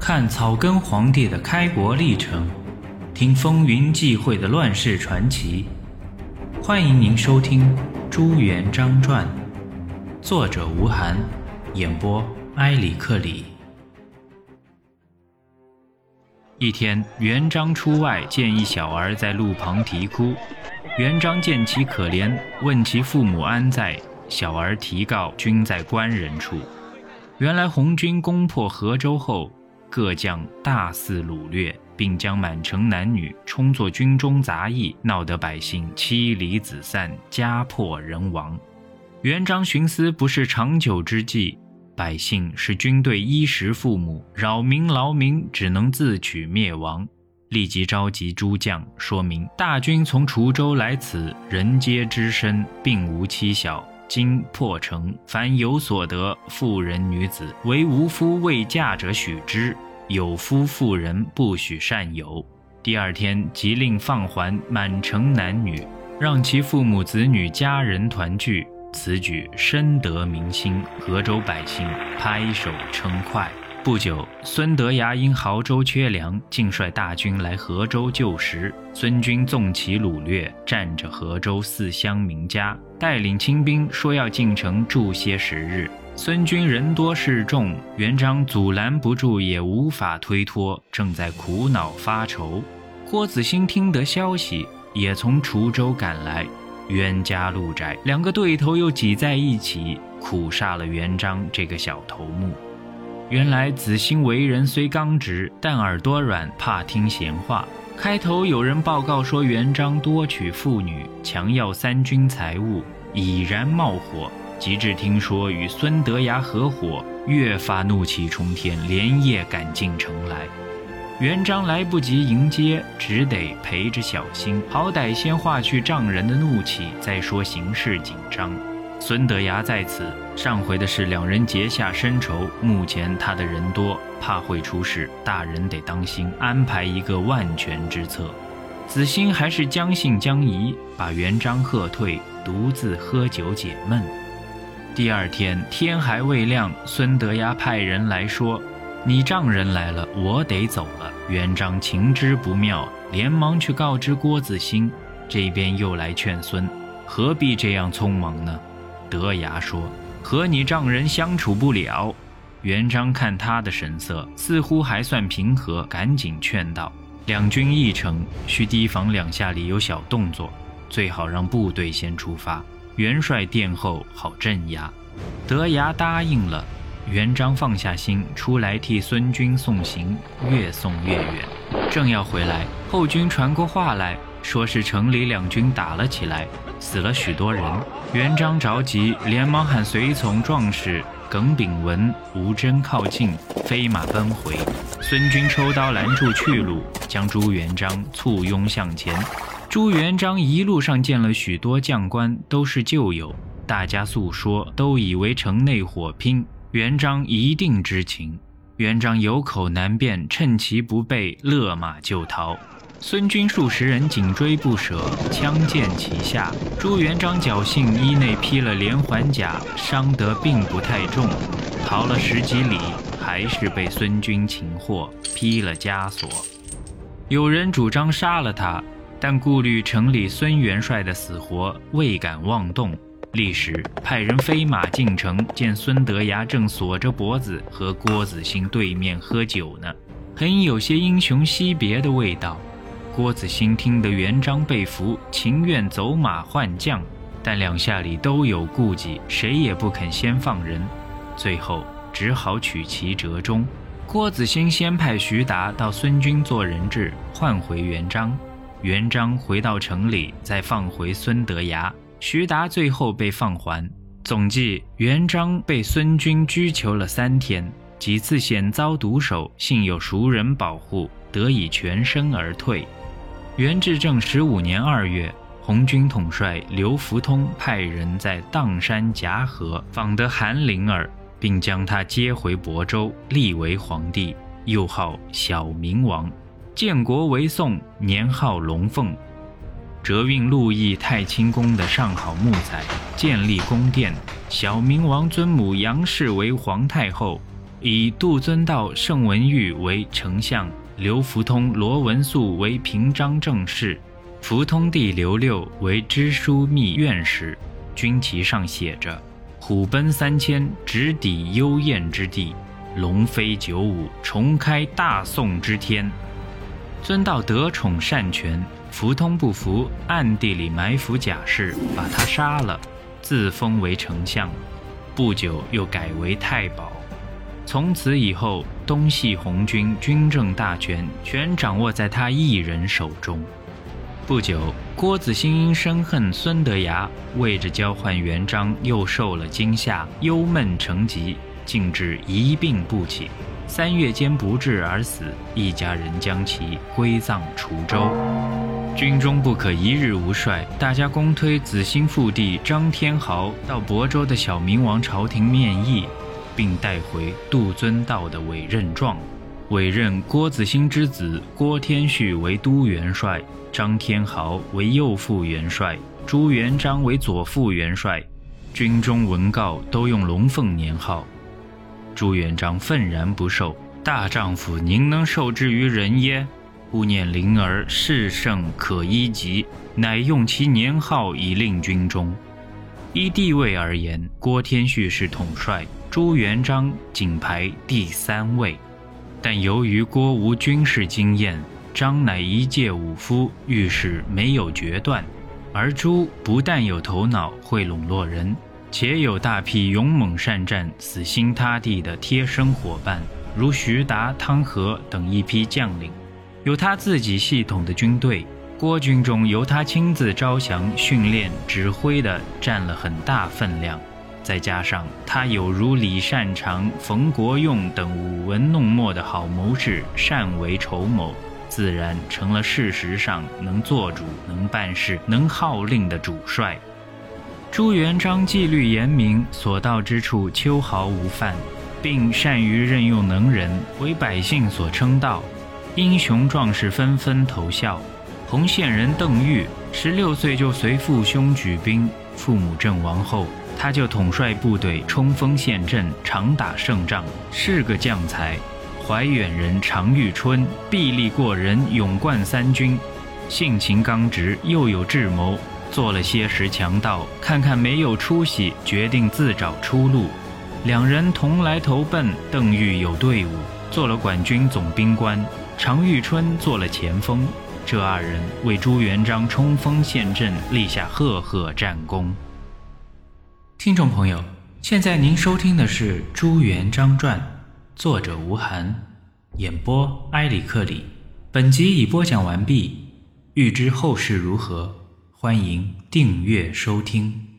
看草根皇帝的开国历程，听风云际会的乱世传奇。欢迎您收听《朱元璋传》，作者吴晗，演播埃里克里。一天，元璋出外，见一小儿在路旁啼哭。元璋见其可怜，问其父母安在。小儿提告均在官人处。原来红军攻破河州后。各将大肆掳掠，并将满城男女充作军中杂役，闹得百姓妻离子散，家破人亡。元璋寻思，不是长久之计，百姓是军队衣食父母，扰民劳民，只能自取灭亡。立即召集诸将，说明大军从滁州来此，人皆知身，并无妻小。今破城，凡有所得，妇人女子，唯无夫未嫁者许之；有夫妇人不许善游。第二天，即令放还满城男女，让其父母子女家人团聚。此举深得民心，河州百姓拍手称快。不久，孙德崖因亳州缺粮，竟率大军来河州救时。孙军纵其掳掠，占着河州四乡民家，带领清兵说要进城住些时日。孙军人多势众，元璋阻拦不住，也无法推脱，正在苦恼发愁。郭子兴听得消息，也从滁州赶来。冤家路窄，两个对头又挤在一起，苦煞了元璋这个小头目。原来子兴为人虽刚直，但耳朵软，怕听闲话。开头有人报告说元璋多娶妇女，强要三军财物，已然冒火。及至听说与孙德崖合伙，越发怒气冲天，连夜赶进城来。元璋来不及迎接，只得陪着小心，好歹先化去丈人的怒气，再说形势紧张。孙德崖在此，上回的事两人结下深仇，目前他的人多，怕会出事，大人得当心，安排一个万全之策。子兴还是将信将疑，把元璋喝退，独自喝酒解闷。第二天天还未亮，孙德崖派人来说：“你丈人来了，我得走了。”元璋情知不妙，连忙去告知郭子兴，这边又来劝孙：“何必这样匆忙呢？”德牙说：“和你丈人相处不了。”元璋看他的神色，似乎还算平和，赶紧劝道：“两军一城，需提防两下里有小动作，最好让部队先出发，元帅殿后好镇压。”德牙答应了。元璋放下心，出来替孙军送行，越送越远。正要回来，后军传过话来。说是城里两军打了起来，死了许多人。元璋着急，连忙喊随从壮士耿炳文、吴真靠近，飞马奔回。孙军抽刀拦住去路，将朱元璋簇拥向前。朱元璋一路上见了许多将官，都是旧友，大家诉说，都以为城内火拼，元璋一定知情。元璋有口难辩，趁其不备，勒马就逃。孙军数十人紧追不舍，枪剑齐下。朱元璋侥幸衣内披了连环甲，伤得并不太重。逃了十几里，还是被孙军擒获，披了枷锁。有人主张杀了他，但顾虑城里孙元帅的死活，未敢妄动。立时派人飞马进城，见孙德崖正锁着脖子和郭子兴对面喝酒呢，很有些英雄惜别的味道。郭子兴听得元璋被俘，情愿走马换将，但两下里都有顾忌，谁也不肯先放人，最后只好取其折中。郭子兴先派徐达到孙军做人质，换回元璋。元璋回到城里，再放回孙德崖。徐达最后被放还。总计，元璋被孙军拘囚了三天，几次险遭毒手，幸有熟人保护，得以全身而退。元至正十五年二月，红军统帅刘福通派人在砀山夹河访得韩林儿，并将他接回亳州，立为皇帝，又号小明王。建国为宋，年号龙凤。折运路易太清宫的上好木材，建立宫殿。小明王尊母杨氏为皇太后，以杜遵道、盛文玉为丞相，刘福通、罗文素为平章政事，福通弟刘六为知枢密院使。军旗上写着：“虎奔三千，直抵幽燕之地；龙飞九五，重开大宋之天。”遵道得宠善权，福通不服，暗地里埋伏贾氏，把他杀了，自封为丞相。不久又改为太保。从此以后，东系红军军政大权全掌握在他一人手中。不久，郭子兴因深恨孙德崖，为着交换元璋，又受了惊吓，忧闷成疾，竟至一病不起。三月间不治而死，一家人将其归葬滁州。军中不可一日无帅，大家公推子兴父弟张天豪到亳州的小明王朝廷面议。并带回杜遵道的委任状，委任郭子兴之子郭天旭为都元帅，张天豪为右副元帅，朱元璋为左副元帅。军中文告都用龙凤年号。朱元璋愤然不受，大丈夫宁能受之于人耶？勿念灵儿世圣可依及，乃用其年号以令军中。依地位而言，郭天旭是统帅。朱元璋仅排第三位，但由于郭无军事经验，张乃一介武夫，遇事没有决断；而朱不但有头脑，会笼络人，且有大批勇猛善战、死心塌地的贴身伙伴，如徐达、汤和等一批将领，有他自己系统的军队。郭军中由他亲自招降、训练、指挥的，占了很大分量。再加上他有如李善长、冯国用等舞文弄墨的好谋士，善为筹谋，自然成了事实上能做主、能办事、能号令的主帅。朱元璋纪律严明，所到之处秋毫无犯，并善于任用能人，为百姓所称道，英雄壮士纷纷投效。红县人邓愈，十六岁就随父兄举兵，父母阵亡后。他就统帅部队冲锋陷阵，常打胜仗，是个将才。怀远人常遇春，臂力过人，勇冠三军，性情刚直，又有智谋。做了些时强盗，看看没有出息，决定自找出路。两人同来投奔，邓愈有队伍，做了管军总兵官；常遇春做了前锋。这二人为朱元璋冲锋陷阵，立下赫赫战功。听众朋友，现在您收听的是《朱元璋传》，作者吴晗，演播埃里克里。本集已播讲完毕，欲知后事如何，欢迎订阅收听。